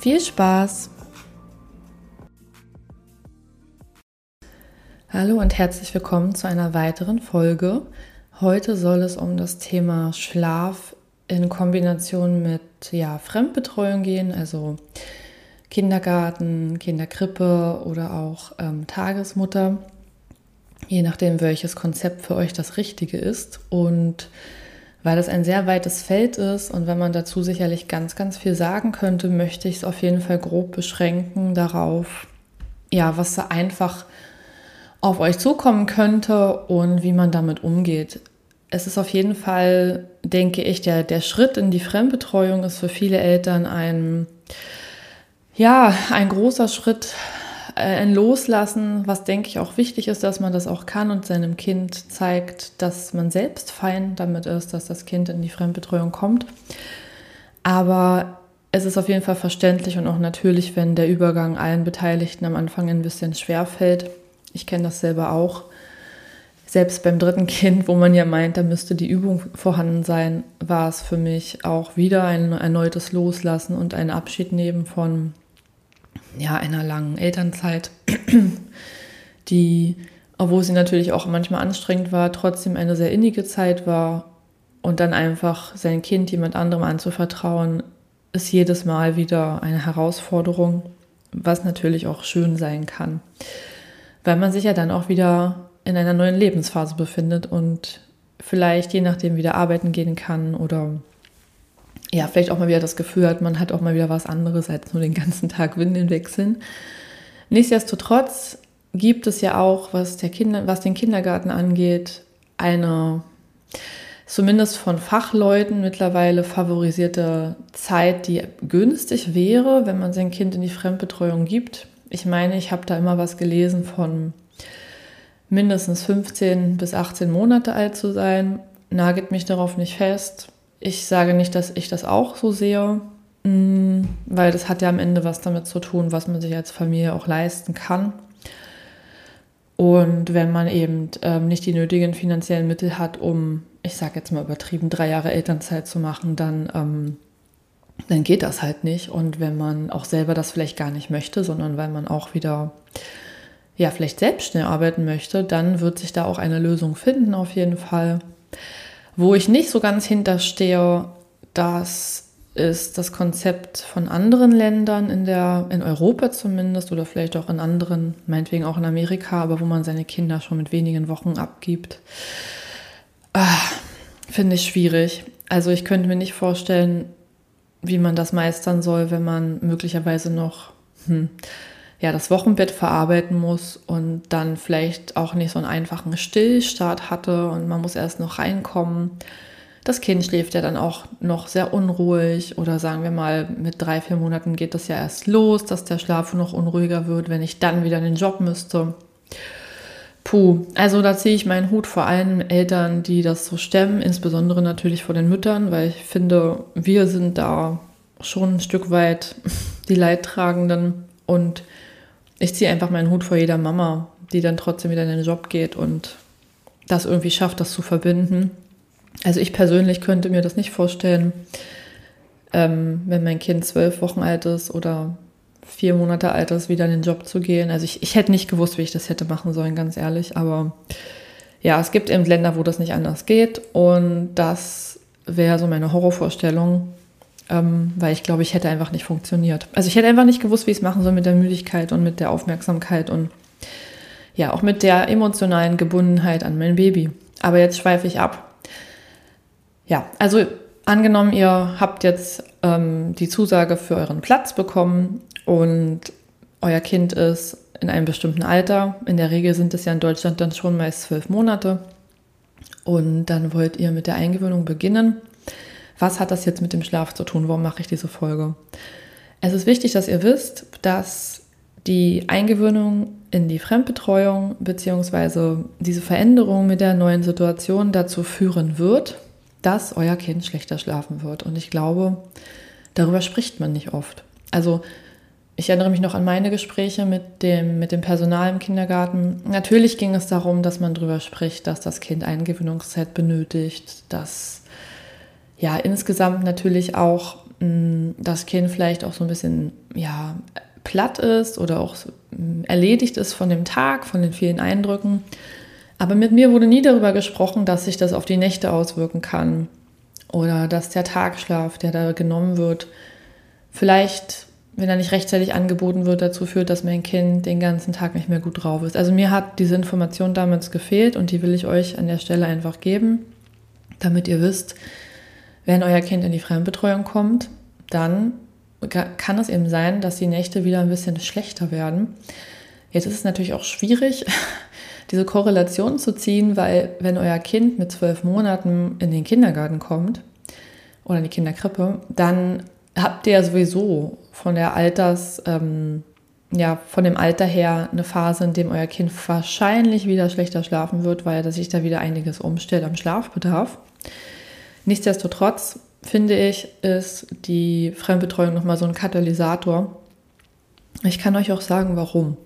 Viel Spaß! Hallo und herzlich willkommen zu einer weiteren Folge. Heute soll es um das Thema Schlaf in Kombination mit ja, Fremdbetreuung gehen, also Kindergarten, Kinderkrippe oder auch ähm, Tagesmutter je nachdem, welches Konzept für euch das Richtige ist. Und weil das ein sehr weites Feld ist und wenn man dazu sicherlich ganz, ganz viel sagen könnte, möchte ich es auf jeden Fall grob beschränken darauf, ja, was da einfach auf euch zukommen könnte und wie man damit umgeht. Es ist auf jeden Fall, denke ich, der, der Schritt in die Fremdbetreuung ist für viele Eltern ein, ja, ein großer Schritt, ein Loslassen, was denke ich auch wichtig ist, dass man das auch kann und seinem Kind zeigt, dass man selbst fein damit ist, dass das Kind in die Fremdbetreuung kommt. Aber es ist auf jeden Fall verständlich und auch natürlich, wenn der Übergang allen Beteiligten am Anfang ein bisschen schwer fällt. Ich kenne das selber auch. Selbst beim dritten Kind, wo man ja meint, da müsste die Übung vorhanden sein, war es für mich auch wieder ein erneutes Loslassen und ein Abschied nehmen von ja, einer langen Elternzeit, die, obwohl sie natürlich auch manchmal anstrengend war, trotzdem eine sehr innige Zeit war. Und dann einfach sein Kind jemand anderem anzuvertrauen, ist jedes Mal wieder eine Herausforderung, was natürlich auch schön sein kann. Weil man sich ja dann auch wieder in einer neuen Lebensphase befindet und vielleicht je nachdem wieder arbeiten gehen kann oder ja, vielleicht auch mal wieder das Gefühl hat, man hat auch mal wieder was anderes als nur den ganzen Tag Windeln wechseln. Nichtsdestotrotz gibt es ja auch, was, der Kinder, was den Kindergarten angeht, eine zumindest von Fachleuten mittlerweile favorisierte Zeit, die günstig wäre, wenn man sein Kind in die Fremdbetreuung gibt. Ich meine, ich habe da immer was gelesen von mindestens 15 bis 18 Monate alt zu sein. Nagelt mich darauf nicht fest. Ich sage nicht, dass ich das auch so sehe, mm, weil das hat ja am Ende was damit zu tun, was man sich als Familie auch leisten kann. Und wenn man eben ähm, nicht die nötigen finanziellen Mittel hat, um, ich sage jetzt mal übertrieben, drei Jahre Elternzeit zu machen, dann, ähm, dann geht das halt nicht. Und wenn man auch selber das vielleicht gar nicht möchte, sondern weil man auch wieder, ja, vielleicht selbst schnell arbeiten möchte, dann wird sich da auch eine Lösung finden, auf jeden Fall. Wo ich nicht so ganz hinterstehe, das ist das Konzept von anderen Ländern in der, in Europa zumindest oder vielleicht auch in anderen, meinetwegen auch in Amerika, aber wo man seine Kinder schon mit wenigen Wochen abgibt. Ah, Finde ich schwierig. Also ich könnte mir nicht vorstellen, wie man das meistern soll, wenn man möglicherweise noch hm, ja, das Wochenbett verarbeiten muss und dann vielleicht auch nicht so einen einfachen Stillstart hatte und man muss erst noch reinkommen. Das Kind schläft ja dann auch noch sehr unruhig oder sagen wir mal, mit drei, vier Monaten geht das ja erst los, dass der Schlaf noch unruhiger wird, wenn ich dann wieder in den Job müsste. Puh, also da ziehe ich meinen Hut vor allen Eltern, die das so stemmen, insbesondere natürlich vor den Müttern, weil ich finde, wir sind da schon ein Stück weit die Leidtragenden und ich ziehe einfach meinen Hut vor jeder Mama, die dann trotzdem wieder in den Job geht und das irgendwie schafft, das zu verbinden. Also ich persönlich könnte mir das nicht vorstellen, ähm, wenn mein Kind zwölf Wochen alt ist oder vier Monate alt ist, wieder in den Job zu gehen. Also ich, ich hätte nicht gewusst, wie ich das hätte machen sollen, ganz ehrlich. Aber ja, es gibt eben Länder, wo das nicht anders geht. Und das wäre so meine Horrorvorstellung, ähm, weil ich glaube, ich hätte einfach nicht funktioniert. Also ich hätte einfach nicht gewusst, wie ich es machen soll mit der Müdigkeit und mit der Aufmerksamkeit und ja, auch mit der emotionalen Gebundenheit an mein Baby. Aber jetzt schweife ich ab. Ja, also angenommen, ihr habt jetzt ähm, die Zusage für euren Platz bekommen und euer Kind ist in einem bestimmten Alter. In der Regel sind es ja in Deutschland dann schon meist zwölf Monate. Und dann wollt ihr mit der Eingewöhnung beginnen was hat das jetzt mit dem Schlaf zu tun? Warum mache ich diese Folge? Es ist wichtig, dass ihr wisst, dass die Eingewöhnung in die Fremdbetreuung bzw. diese Veränderung mit der neuen Situation dazu führen wird, dass euer Kind schlechter schlafen wird. Und ich glaube, darüber spricht man nicht oft. Also ich erinnere mich noch an meine Gespräche mit dem, mit dem Personal im Kindergarten. Natürlich ging es darum, dass man darüber spricht, dass das Kind Eingewöhnungszeit benötigt, dass ja insgesamt natürlich auch mh, mm, das Kind vielleicht auch so ein bisschen ja, platt ist oder auch mh, erledigt ist von dem Tag, von den vielen Eindrücken. Aber mit mir wurde nie darüber gesprochen, dass sich das auf die Nächte auswirken kann oder dass der Tagschlaf, der da genommen wird, vielleicht, wenn er nicht rechtzeitig angeboten wird, dazu führt, dass mein Kind den ganzen Tag nicht mehr gut drauf ist. Also mir hat diese Information damals gefehlt und die will ich euch an der Stelle einfach geben, damit ihr wisst, wenn euer Kind in die Fremdbetreuung kommt, dann kann es eben sein, dass die Nächte wieder ein bisschen schlechter werden. Jetzt ist es natürlich auch schwierig, diese Korrelation zu ziehen, weil wenn euer Kind mit zwölf Monaten in den Kindergarten kommt oder in die Kinderkrippe, dann habt ihr sowieso von der Alters, ähm, ja, von dem Alter her eine Phase, in dem euer Kind wahrscheinlich wieder schlechter schlafen wird, weil sich da wieder einiges umstellt am Schlafbedarf. Nichtsdestotrotz finde ich, ist die Fremdbetreuung nochmal so ein Katalysator. Ich kann euch auch sagen, warum.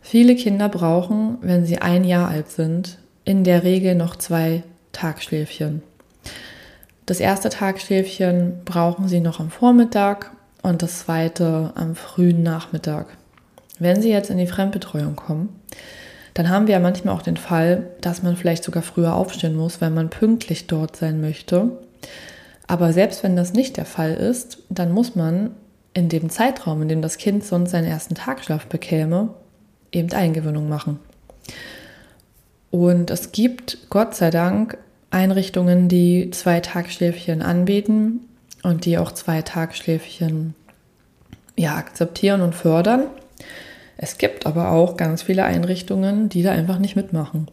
Viele Kinder brauchen, wenn sie ein Jahr alt sind, in der Regel noch zwei Tagschläfchen. Das erste Tagschläfchen brauchen sie noch am Vormittag und das zweite am frühen Nachmittag. Wenn sie jetzt in die Fremdbetreuung kommen, dann haben wir ja manchmal auch den Fall, dass man vielleicht sogar früher aufstehen muss, weil man pünktlich dort sein möchte. Aber selbst wenn das nicht der Fall ist, dann muss man in dem Zeitraum, in dem das Kind sonst seinen ersten Tagschlaf bekäme, eben Eingewöhnung machen. Und es gibt Gott sei Dank Einrichtungen, die zwei Tagschläfchen anbieten und die auch zwei Tagschläfchen ja, akzeptieren und fördern. Es gibt aber auch ganz viele Einrichtungen, die da einfach nicht mitmachen.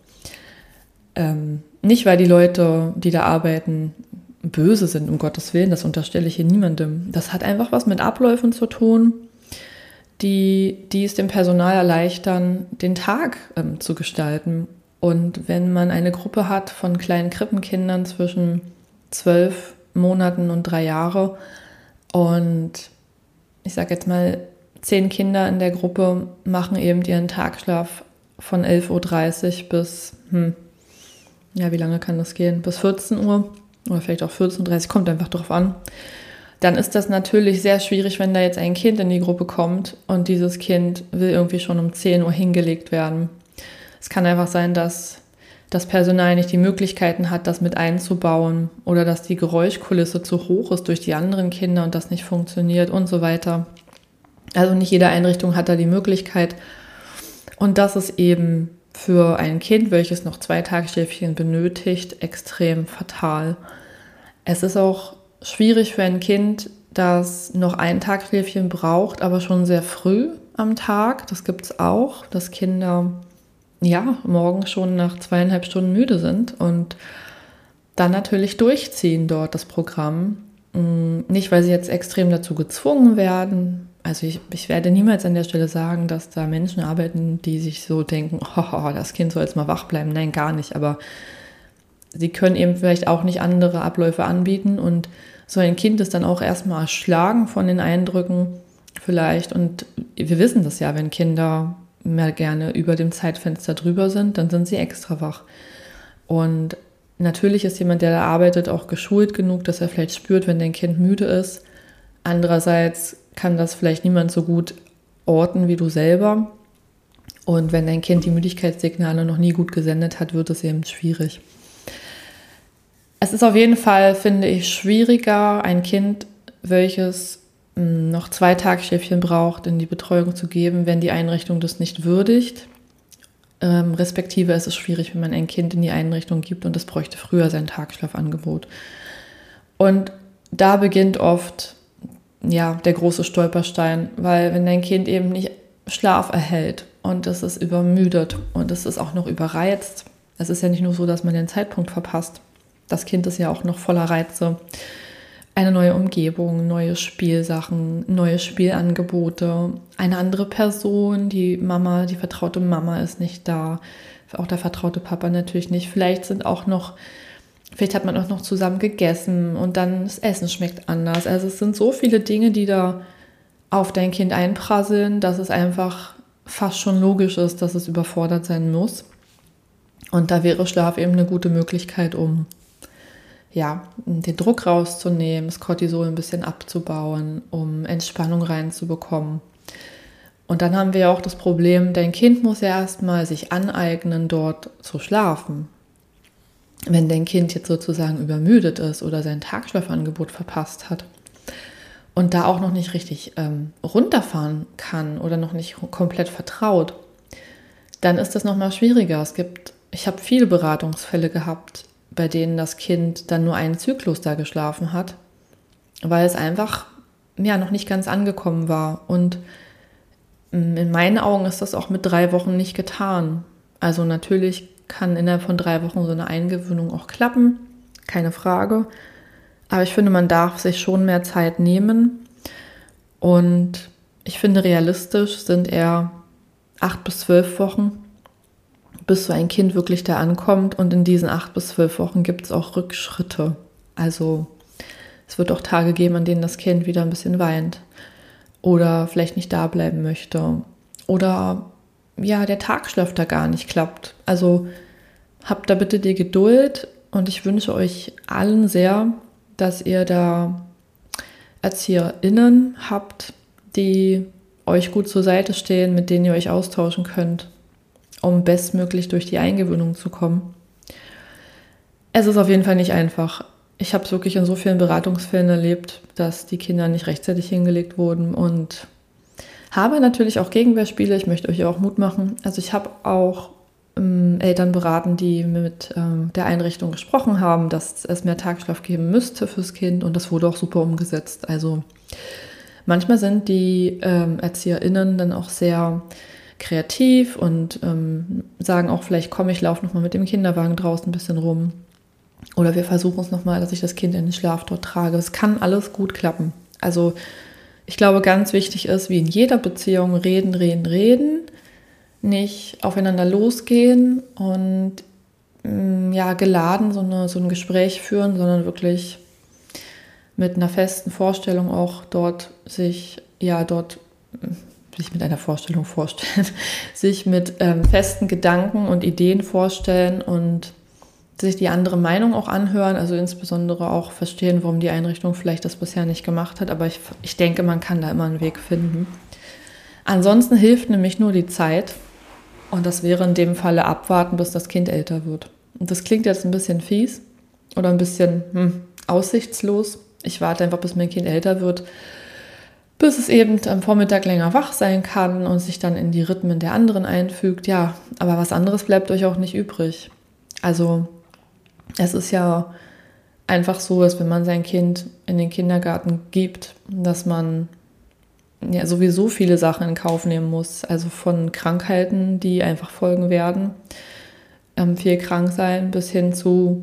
Ähm, nicht, weil die Leute, die da arbeiten, böse sind, um Gottes Willen, das unterstelle ich hier niemandem. Das hat einfach was mit Abläufen zu tun, die, die es dem Personal erleichtern, den Tag ähm, zu gestalten. Und wenn man eine Gruppe hat von kleinen Krippenkindern zwischen zwölf Monaten und drei Jahre und ich sage jetzt mal, zehn Kinder in der Gruppe machen eben ihren Tagschlaf von 11.30 Uhr bis, hm, ja, wie lange kann das gehen? Bis 14 Uhr oder vielleicht auch 14.30 Uhr, kommt einfach drauf an dann ist das natürlich sehr schwierig, wenn da jetzt ein Kind in die Gruppe kommt und dieses Kind will irgendwie schon um 10 Uhr hingelegt werden. Es kann einfach sein, dass das Personal nicht die Möglichkeiten hat, das mit einzubauen oder dass die Geräuschkulisse zu hoch ist durch die anderen Kinder und das nicht funktioniert und so weiter. Also nicht jede Einrichtung hat da die Möglichkeit. Und das ist eben für ein Kind, welches noch zwei Tagesschläfchen benötigt, extrem fatal. Es ist auch schwierig für ein Kind, das noch ein Tagschläfchen braucht, aber schon sehr früh am Tag. Das gibt es auch, dass Kinder ja morgens schon nach zweieinhalb Stunden müde sind und dann natürlich durchziehen dort das Programm. Mm, nicht, weil sie jetzt extrem dazu gezwungen werden. Also ich, ich werde niemals an der Stelle sagen, dass da Menschen arbeiten, die sich so denken, oh, das Kind soll jetzt mal wach bleiben. Nein, gar nicht. Aber sie können eben vielleicht auch nicht andere Abläufe anbieten und so ein Kind ist dann auch erstmal erschlagen von den Eindrücken vielleicht und wir wissen das ja, wenn Kinder mehr gerne über dem Zeitfenster drüber sind, dann sind sie extra wach. Und natürlich ist jemand, der da arbeitet, auch geschult genug, dass er vielleicht spürt, wenn dein Kind müde ist. Andererseits kann das vielleicht niemand so gut orten wie du selber. Und wenn dein Kind die Müdigkeitssignale noch nie gut gesendet hat, wird es eben schwierig. Es ist auf jeden Fall, finde ich, schwieriger, ein Kind, welches hm, noch zwei Tagschläfchen braucht, in die Betreuung zu geben, wenn die Einrichtung das nicht würdigt. Ähm, respektive ist es schwierig, wenn man ein Kind in die Einrichtung gibt und es bräuchte früher sein Tagschlafangebot. Und da beginnt oft ja, der große Stolperstein, weil wenn dein Kind eben nicht Schlaf erhält und es ist übermüdet und es ist auch noch überreizt, es ist ja nicht nur so, dass man den Zeitpunkt verpasst, das Kind ist ja auch noch voller Reize. eine neue Umgebung, neue Spielsachen, neue Spielangebote, eine andere Person, die Mama, die vertraute Mama ist nicht da, auch der vertraute Papa natürlich nicht. Vielleicht sind auch noch, vielleicht hat man auch noch zusammen gegessen und dann das Essen schmeckt anders. Also es sind so viele Dinge, die da auf dein Kind einprasseln, dass es einfach fast schon logisch ist, dass es überfordert sein muss. Und da wäre Schlaf eben eine gute Möglichkeit, um ja, den Druck rauszunehmen, das Cortisol ein bisschen abzubauen, um Entspannung reinzubekommen. Und dann haben wir auch das Problem, dein Kind muss ja erstmal sich aneignen, dort zu schlafen. Wenn dein Kind jetzt sozusagen übermüdet ist oder sein Tagschlafangebot verpasst hat und da auch noch nicht richtig ähm, runterfahren kann oder noch nicht komplett vertraut, dann ist das nochmal schwieriger. Es gibt, ich habe viele Beratungsfälle gehabt, bei denen das Kind dann nur einen Zyklus da geschlafen hat, weil es einfach ja noch nicht ganz angekommen war. Und mm, in meinen Augen ist das auch mit drei Wochen nicht getan. Also natürlich kann innerhalb von drei Wochen so eine Eingewöhnung auch klappen, keine Frage. Aber ich finde, man darf sich schon mehr Zeit nehmen. Und ich finde, realistisch sind eher acht bis zwölf Wochen bis so ein Kind wirklich da ankommt. Und in diesen acht bis zwölf Wochen gibt es auch Rückschritte. Also es wird auch Tage geben, an denen das Kind wieder ein bisschen weint oder vielleicht nicht da bleiben möchte oder ja, der Tagschlaf da gar nicht klappt. Also habt da bitte die Geduld und ich wünsche euch allen sehr, dass ihr da ErzieherInnen habt, die euch gut zur Seite stehen, mit denen ihr euch austauschen könnt um bestmöglich durch die Eingewöhnung zu kommen. Es ist auf jeden Fall nicht einfach. Ich habe es wirklich in so vielen Beratungsfällen erlebt, dass die Kinder nicht rechtzeitig hingelegt wurden und habe natürlich auch Gegenwehrspiele. Ich möchte euch auch Mut machen. Also ich habe auch ähm, Eltern beraten, die mit ähm, der Einrichtung gesprochen haben, dass es mehr Tagschlaf geben müsste fürs Kind und das wurde auch super umgesetzt. Also manchmal sind die ähm, ErzieherInnen dann auch sehr kreativ und ähm, sagen auch vielleicht, komm, ich laufe nochmal mit dem Kinderwagen draußen ein bisschen rum. Oder wir versuchen es nochmal, dass ich das Kind in den Schlaf dort trage. Es kann alles gut klappen. Also ich glaube, ganz wichtig ist, wie in jeder Beziehung, reden, reden, reden. Nicht aufeinander losgehen und mm, ja, geladen so, eine, so ein Gespräch führen, sondern wirklich mit einer festen Vorstellung auch dort sich, ja, dort sich mit einer Vorstellung vorstellen, sich mit ähm, festen Gedanken und Ideen vorstellen und sich die andere Meinung auch anhören, also insbesondere auch verstehen, warum die Einrichtung vielleicht das bisher nicht gemacht hat. Aber ich, ich denke, man kann da immer einen Weg finden. Ansonsten hilft nämlich nur die Zeit. Und das wäre in dem Falle abwarten, bis das Kind älter wird. Und das klingt jetzt ein bisschen fies oder ein bisschen hm, aussichtslos. Ich warte einfach, bis mein Kind älter wird bis es eben am Vormittag länger wach sein kann und sich dann in die Rhythmen der anderen einfügt. Ja, aber was anderes bleibt euch auch nicht übrig. Also es ist ja einfach so, dass wenn man sein Kind in den Kindergarten gibt, dass man ja sowieso viele Sachen in Kauf nehmen muss. Also von Krankheiten, die einfach folgen werden, ähm, viel krank sein, bis hin zu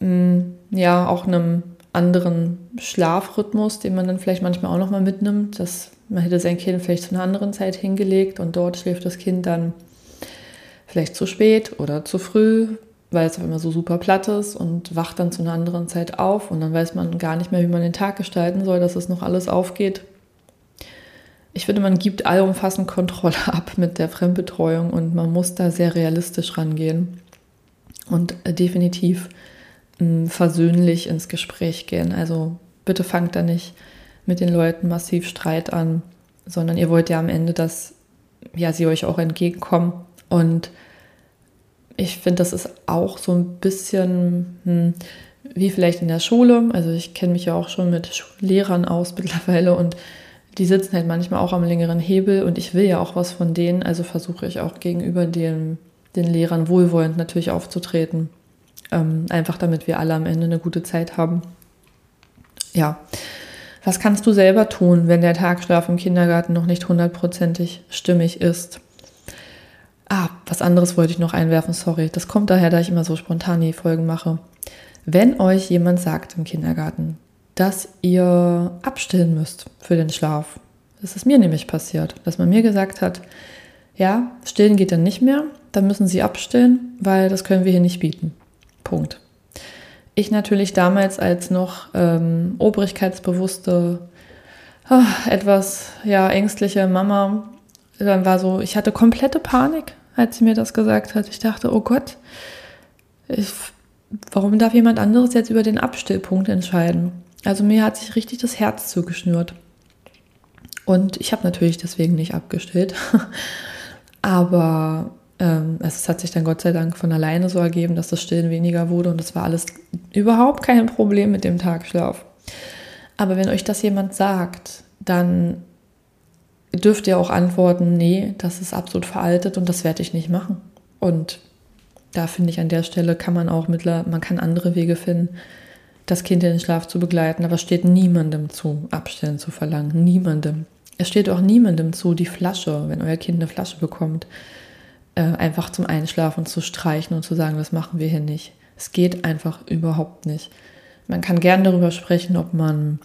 mh, mm, ja auch einem anderen Schlafrhythmus, den man dann vielleicht manchmal auch nochmal mitnimmt. Dass man hätte sein Kind vielleicht zu einer anderen Zeit hingelegt und dort schläft das Kind dann vielleicht zu spät oder zu früh, weil es auf einmal so super platt ist und wacht dann zu einer anderen Zeit auf und dann weiß man gar nicht mehr, wie man den Tag gestalten soll, dass es noch alles aufgeht. Ich finde, man gibt allumfassend Kontrolle ab mit der Fremdbetreuung und man muss da sehr realistisch rangehen und äh, definitiv versöhnlich ins Gespräch gehen. Also bitte fangt da nicht mit den Leuten massiv Streit an, sondern ihr wollt ja am Ende, dass ja, sie euch auch entgegenkommen. Und ich finde, das ist auch so ein bisschen hm, wie vielleicht in der Schule. Also ich kenne mich ja auch schon mit Lehrern aus mittlerweile und die sitzen halt manchmal auch am längeren Hebel und ich will ja auch was von denen, also versuche ich auch gegenüber den, den Lehrern wohlwollend natürlich aufzutreten. Ähm, einfach damit wir alle am Ende eine gute Zeit haben. Ja. Was kannst du selber tun, wenn der Tagschlaf im Kindergarten noch nicht hundertprozentig stimmig ist? Ah, was anderes wollte ich noch einwerfen, sorry. Das kommt daher, da ich immer so spontan die Folgen mache. Wenn euch jemand sagt im Kindergarten, dass ihr abstillen müsst für den Schlaf. Das ist mir nämlich passiert, dass man mir gesagt hat, ja, stillen geht dann nicht mehr, dann müssen sie abstillen, weil das können wir hier nicht bieten. Punkt. Ich natürlich damals als noch ähm, obrigkeitsbewusste, ach, etwas ja ängstliche Mama, dann war so, ich hatte komplette Panik, als sie mir das gesagt hat. Ich dachte, oh Gott, ich, warum darf jemand anderes jetzt über den Abstillpunkt entscheiden? Also mir hat sich richtig das Herz zugeschnürt. Und ich habe natürlich deswegen nicht abgestillt. Aber ähm, es hat sich dann Gott sei Dank von alleine so ergeben, dass das Stillen weniger wurde und es war alles überhaupt kein Problem mit dem Tagschlaf. Aber wenn euch das jemand sagt, dann dürft ihr auch antworten, nee, das ist absolut veraltet und das werde ich nicht machen. Und da finde ich an der Stelle kann man auch mittler, man kann andere Wege finden, das Kind in den Schlaf zu begleiten, aber es steht niemandem zu, Abstellen zu verlangen. Niemandem. Es steht auch niemandem zu, die Flasche, wenn euer Kind eine Flasche bekommt, äh, einfach zum Einschlafen zu streichen und zu sagen, das machen wir hier nicht. Es geht einfach überhaupt nicht. Man kann gern darüber sprechen, ob man,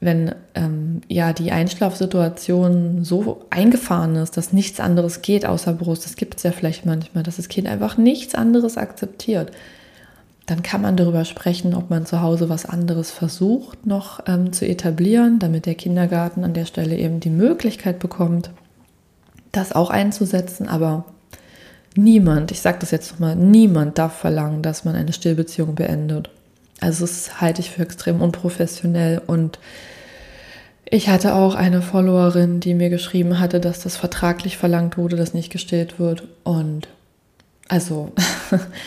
wenn ähm, ja die Einschlafsituation so eingefahren ist, dass nichts anderes geht außer Brust, das gibt es ja vielleicht manchmal, dass das Kind einfach nichts anderes akzeptiert dann kann man darüber sprechen, ob man zu Hause was anderes versucht noch ähm, zu etablieren, damit der Kindergarten an der Stelle eben die Möglichkeit bekommt, das auch einzusetzen. Aber niemand, ich sage das jetzt nochmal, niemand darf verlangen, dass man eine Stillbeziehung beendet. Also das halte ich für extrem unprofessionell und ich hatte auch eine Followerin, die mir geschrieben hatte, dass das vertraglich verlangt wurde, dass nicht gestillt wird. Und also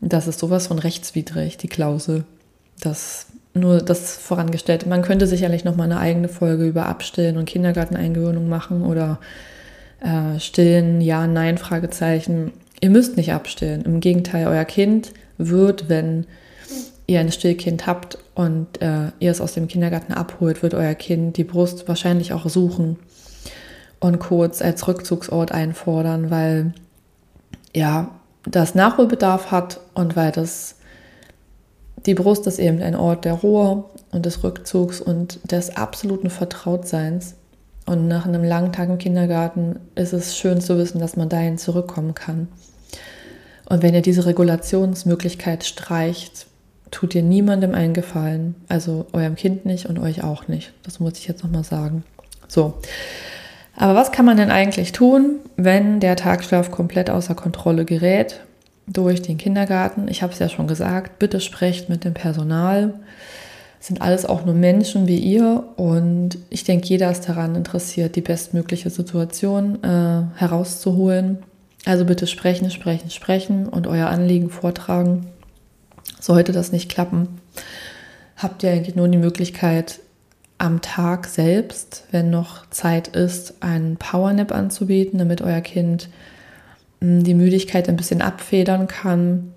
Das ist sowas von rechtswidrig, die Klausel. Das nur das vorangestellt. Man könnte sicherlich noch mal eine eigene Folge über Abstillen und Kindergarteneingewöhnung machen oder äh, Stillen, ja, nein, Fragezeichen. Ihr müsst nicht abstillen. Im Gegenteil, euer Kind wird, wenn ihr ein Stillkind habt und äh, ihr es aus dem Kindergarten abholt, wird euer Kind die Brust wahrscheinlich auch suchen und kurz als Rückzugsort einfordern, weil ja, das Nachholbedarf hat und weil das die Brust ist eben ein Ort der Ruhe und des Rückzugs und des absoluten Vertrautseins. Und nach einem langen Tag im Kindergarten ist es schön zu wissen, dass man dahin zurückkommen kann. Und wenn ihr diese Regulationsmöglichkeit streicht, tut ihr niemandem einen Gefallen. Also eurem Kind nicht und euch auch nicht. Das muss ich jetzt nochmal sagen. So. Aber was kann man denn eigentlich tun, wenn der Tagschlaf komplett außer Kontrolle gerät durch den Kindergarten? Ich habe es ja schon gesagt, bitte sprecht mit dem Personal. Es sind alles auch nur Menschen wie ihr und ich denke, jeder ist daran interessiert, die bestmögliche Situation äh, herauszuholen. Also bitte sprechen, sprechen, sprechen und euer Anliegen vortragen. Sollte das nicht klappen, habt ihr eigentlich nur die Möglichkeit, am Tag selbst, wenn noch Zeit ist, einen Powernap anzubieten, damit euer Kind hm, die Müdigkeit ein bisschen abfedern kann.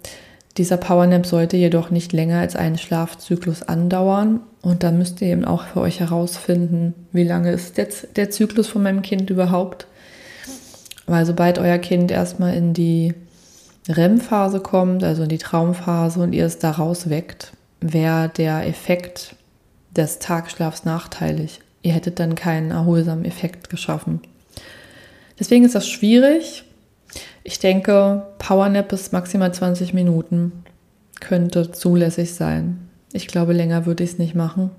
Dieser Powernap sollte jedoch nicht länger als einen Schlafzyklus andauern und dann müsst ihr eben auch für euch herausfinden, wie lange ist jetzt der Zyklus von meinem Kind überhaupt. Weil sobald euer Kind erstmal in die REM-Phase kommt, also in die Traumphase und ihr es daraus weckt, wäre der Effekt des Tagschlafs nachteilig. Ihr hättet dann keinen erholsamen Effekt geschaffen. Deswegen ist das schwierig. Ich denke, Powernap bis maximal 20 Minuten könnte zulässig sein. Ich glaube, länger würde ich es nicht machen.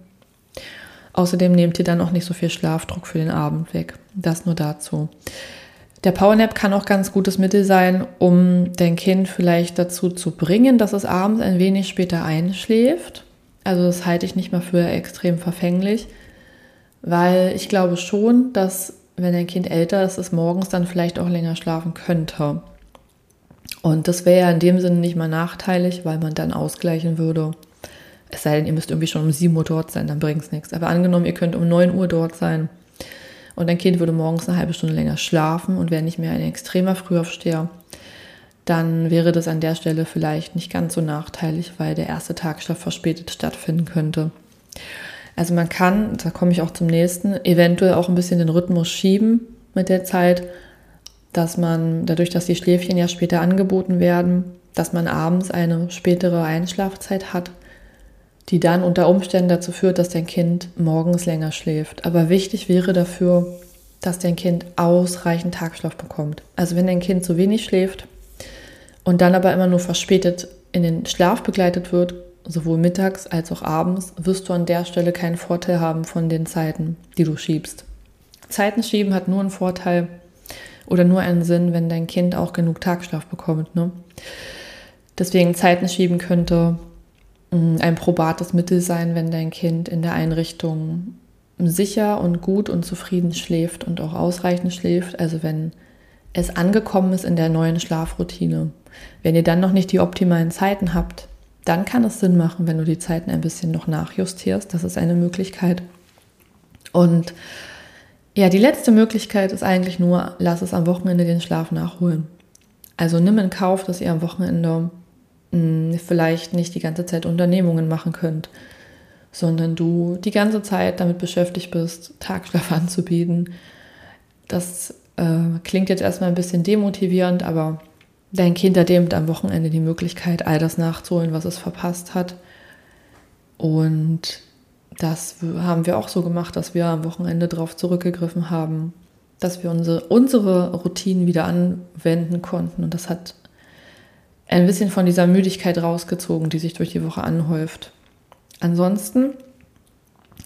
Außerdem nehmt ihr dann auch nicht so viel Schlafdruck für den Abend weg. Das nur dazu. Der Powernap kann auch ganz gutes Mittel sein, um dein Kind vielleicht dazu zu bringen, dass es abends ein wenig später einschläft also das halte ich nicht mal für extrem verfänglich, weil ich glaube schon, dass wenn ein Kind älter ist, es morgens dann vielleicht auch länger schlafen könnte. Und das wäre ja in dem Sinne nicht mal nachteilig, weil man dann ausgleichen würde. Es sei denn, ihr müsst irgendwie schon um 7 Uhr dort sein, dann bringt es nichts. Aber angenommen, ihr könnt um 9 Uhr dort sein und dein Kind würde morgens eine halbe Stunde länger schlafen und wäre nicht mehr ein extremer Frühaufsteher, dann wäre das an der Stelle vielleicht nicht ganz so nachteilig, weil der erste Tagschlaf verspätet stattfinden könnte. Also man kann, da komme ich auch zum nächsten, eventuell auch ein bisschen den Rhythmus schieben mit der Zeit, dass man dadurch, dass die Schläfchen ja später angeboten werden, dass man abends eine spätere Einschlafzeit hat, die dann unter Umständen dazu führt, dass dein Kind morgens länger schläft. Aber wichtig wäre dafür, dass dein Kind ausreichend Tagschlaf bekommt. Also wenn dein Kind zu wenig schläft und dann aber immer nur verspätet in den Schlaf begleitet wird, sowohl mittags als auch abends, wirst du an der Stelle keinen Vorteil haben von den Zeiten, die du schiebst. Zeiten schieben hat nur einen Vorteil oder nur einen Sinn, wenn dein Kind auch genug Tagschlaf bekommt. Ne? Deswegen Zeiten schieben könnte ein probates Mittel sein, wenn dein Kind in der Einrichtung sicher und gut und zufrieden schläft und auch ausreichend schläft. Also wenn es angekommen ist in der neuen Schlafroutine. Wenn ihr dann noch nicht die optimalen Zeiten habt, dann kann es Sinn machen, wenn du die Zeiten ein bisschen noch nachjustierst. Das ist eine Möglichkeit. Und ja, die letzte Möglichkeit ist eigentlich nur, lass es am Wochenende den Schlaf nachholen. Also nimm in Kauf, dass ihr am Wochenende mh, vielleicht nicht die ganze Zeit Unternehmungen machen könnt, sondern du die ganze Zeit damit beschäftigt bist, Tagschlaf anzubieten. Das äh, klingt jetzt erstmal ein bisschen demotivierend, aber dein Kind eben am Wochenende die Möglichkeit, all das nachzuholen, was es verpasst hat. Und das haben wir auch so gemacht, dass wir am Wochenende darauf zurückgegriffen haben, dass wir unsere, unsere Routinen wieder anwenden konnten. Und das hat ein bisschen von dieser Müdigkeit rausgezogen, die sich durch die Woche anhäuft. Ansonsten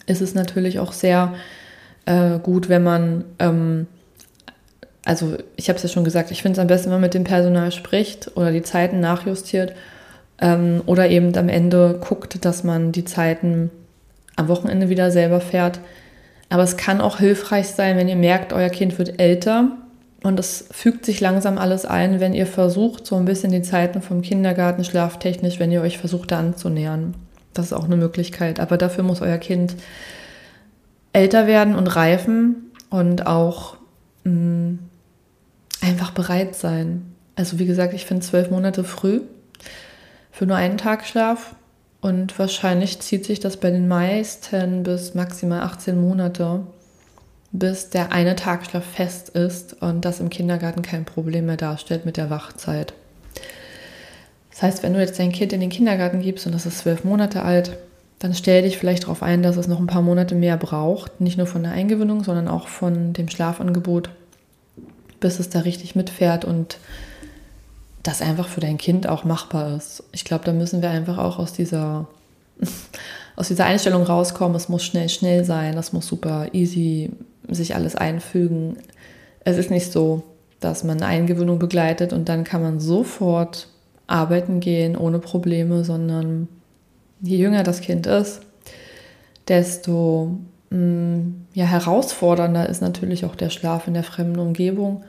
ist es natürlich auch sehr äh, gut, wenn man, ähm, also ich habe es ja schon gesagt, ich finde es am besten, wenn man mit dem Personal spricht oder die Zeiten nachjustiert ähm, oder eben am Ende guckt, dass man die Zeiten am Wochenende wieder selber fährt. Aber es kann auch hilfreich sein, wenn ihr merkt, euer Kind wird älter und es fügt sich langsam alles ein, wenn ihr versucht, so ein bisschen die Zeiten vom Kindergarten schlaftechnisch, wenn ihr euch versucht, da anzunähern. Das ist auch eine Möglichkeit. Aber dafür muss euer Kind älter werden und reifen und auch mh, mm, einfach bereit sein. Also wie gesagt, ich finde zwölf Monate früh für nur einen Tag Schlaf und wahrscheinlich zieht sich das bei den meisten bis maximal 18 Monate, bis der eine Tagschlaf fest ist und das im Kindergarten kein Problem mehr darstellt mit der Wachzeit. Das heißt, wenn du jetzt dein Kind in den Kindergarten gibst und das ist zwölf Monate alt, dann stell dich vielleicht darauf ein, dass es noch ein paar Monate mehr braucht, nicht nur von der Eingewöhnung, sondern auch von dem Schlafangebot, bis es da richtig mitfährt und das einfach für dein Kind auch machbar ist. Ich glaube, da müssen wir einfach auch aus dieser, aus dieser Einstellung rauskommen. Es muss schnell, schnell sein, es muss super easy sich alles einfügen. Es ist nicht so, dass man eine Eingewöhnung begleitet und dann kann man sofort arbeiten gehen ohne Probleme, sondern je jünger das Kind ist, desto mh, mm, ja, herausfordernder ist natürlich auch der Schlaf in der fremden Umgebung.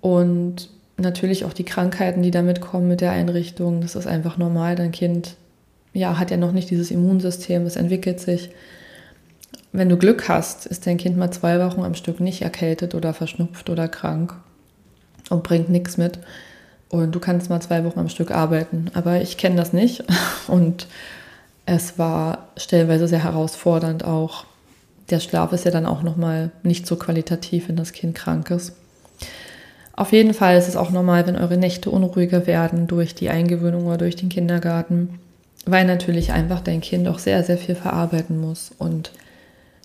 Und natürlich auch die Krankheiten, die damit kommen mit der Einrichtung. Das ist einfach normal. Dein Kind ja, hat ja noch nicht dieses Immunsystem, es entwickelt sich. Wenn du Glück hast, ist dein Kind mal zwei Wochen am Stück nicht erkältet oder verschnupft oder krank und bringt nichts mit. Und du kannst mal zwei Wochen am Stück arbeiten. Aber ich kenne das nicht. Und es war stellenweise sehr herausfordernd auch. Der Schlaf ist ja dann auch nochmal nicht so qualitativ, wenn das Kind krank ist. Auf jeden Fall ist es auch normal, wenn eure Nächte unruhiger werden durch die Eingewöhnung oder durch den Kindergarten, weil natürlich einfach dein Kind auch sehr, sehr viel verarbeiten muss. Und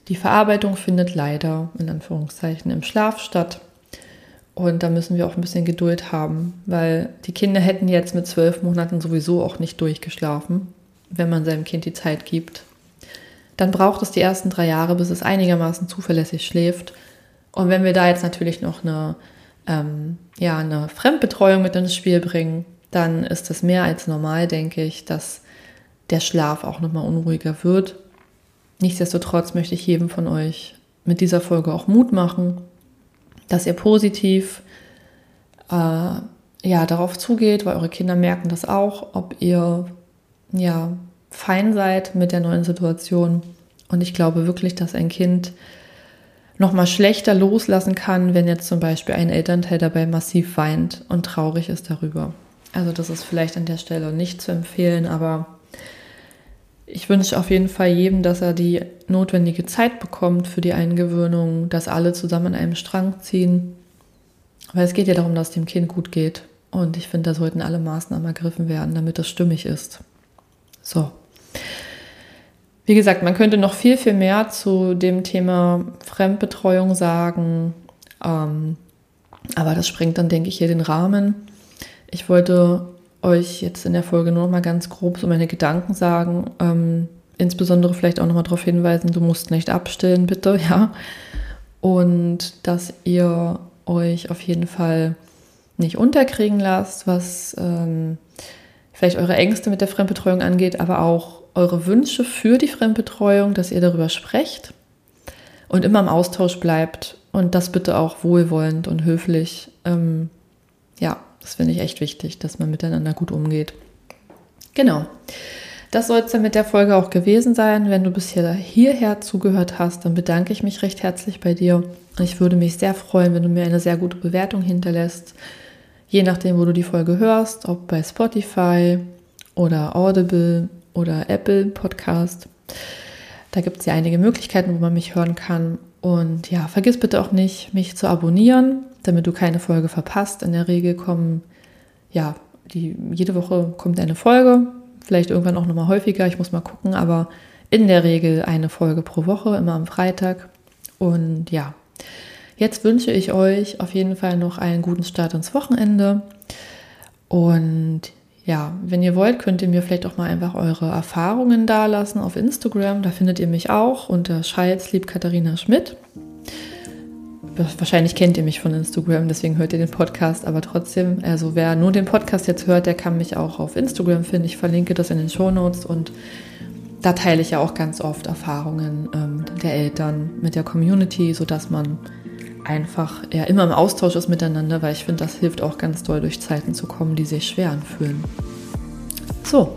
die Verarbeitung findet leider in Anführungszeichen im Schlaf statt. Und da müssen wir auch ein bisschen Geduld haben, weil die Kinder hätten jetzt mit zwölf Monaten sowieso auch nicht durchgeschlafen, wenn man seinem Kind die Zeit gibt. Dann braucht es die ersten drei Jahre, bis es einigermaßen zuverlässig schläft. Und wenn wir da jetzt natürlich noch eine ähm, ja, eine Fremdbetreuung mit ins Spiel bringen, dann ist es mehr als normal, denke ich, dass der Schlaf auch nochmal unruhiger wird. Nichtsdestotrotz möchte ich jedem von euch mit dieser Folge auch Mut machen, dass ihr positiv äh, ja, darauf zugeht, weil eure Kinder merken das auch, ob ihr ja, fein seid mit der neuen Situation. Und ich glaube wirklich, dass ein Kind nochmal schlechter loslassen kann, wenn jetzt zum Beispiel ein Elternteil dabei massiv weint und traurig ist darüber. Also das ist vielleicht an der Stelle nicht zu empfehlen, aber ich wünsche auf jeden Fall jedem, dass er die notwendige Zeit bekommt für die Eingewöhnung, dass alle zusammen an einem Strang ziehen. Weil es geht ja darum, dass dem Kind gut geht. Und ich finde, da sollten alle Maßnahmen ergriffen werden, damit es stimmig ist. So. Wie gesagt, man könnte noch viel, viel mehr zu dem Thema Fremdbetreuung sagen. Ähm, aber das sprengt dann, denke ich, hier den Rahmen. Ich wollte euch jetzt in der Folge nur noch mal ganz grob so meine Gedanken sagen. Ähm, insbesondere vielleicht auch noch mal darauf hinweisen, du musst nicht abstillen, bitte, ja. Und dass ihr euch auf jeden Fall nicht unterkriegen lasst, was ähm, vielleicht eure Ängste mit der Fremdbetreuung angeht, aber auch eure Wünsche für die Fremdbetreuung, dass ihr darüber sprecht und immer im Austausch bleibt und das bitte auch wohlwollend und höflich. Ähm, ja, das finde ich echt wichtig, dass man miteinander gut umgeht. Genau. Das soll es dann mit der Folge auch gewesen sein. Wenn du bisher hierher zugehört hast, dann bedanke ich mich recht herzlich bei dir. Ich würde mich sehr freuen, wenn du mir eine sehr gute Bewertung hinterlässt. Je nachdem, wo du die Folge hörst, ob bei Spotify oder Audible oder Apple Podcast. Da gibt es ja einige Möglichkeiten, wo man mich hören kann. Und ja, vergiss bitte auch nicht, mich zu abonnieren, damit du keine Folge verpasst. In der Regel kommen, ja, die, jede Woche kommt eine Folge, vielleicht irgendwann auch nochmal häufiger, ich muss mal gucken, aber in der Regel eine Folge pro Woche, immer am Freitag. Und ja, jetzt wünsche ich euch auf jeden Fall noch einen guten Start ins Wochenende. Und ja, wenn ihr wollt, könnt ihr mir vielleicht auch mal einfach eure Erfahrungen dalassen auf Instagram. Da findet ihr mich auch unter Scheilslieb Katharina Schmidt. Wahrscheinlich kennt ihr mich von Instagram, deswegen hört ihr den Podcast, aber trotzdem, also wer nur den Podcast jetzt hört, der kann mich auch auf Instagram finden. Ich verlinke das in den Show Notes und da teile ich ja auch ganz oft Erfahrungen ähm, der Eltern mit der Community, sodass man einfach ja, immer im Austausch ist miteinander, weil ich finde, das hilft auch ganz doll durch Zeiten zu kommen, die sich schwer anfühlen. So,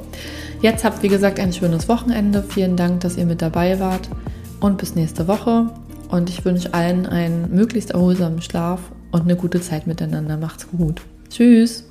jetzt habt wie gesagt ein schönes Wochenende. Vielen Dank, dass ihr mit dabei wart und bis nächste Woche. Und ich wünsche allen einen möglichst erholsamen Schlaf und eine gute Zeit miteinander. Macht's gut. Tschüss.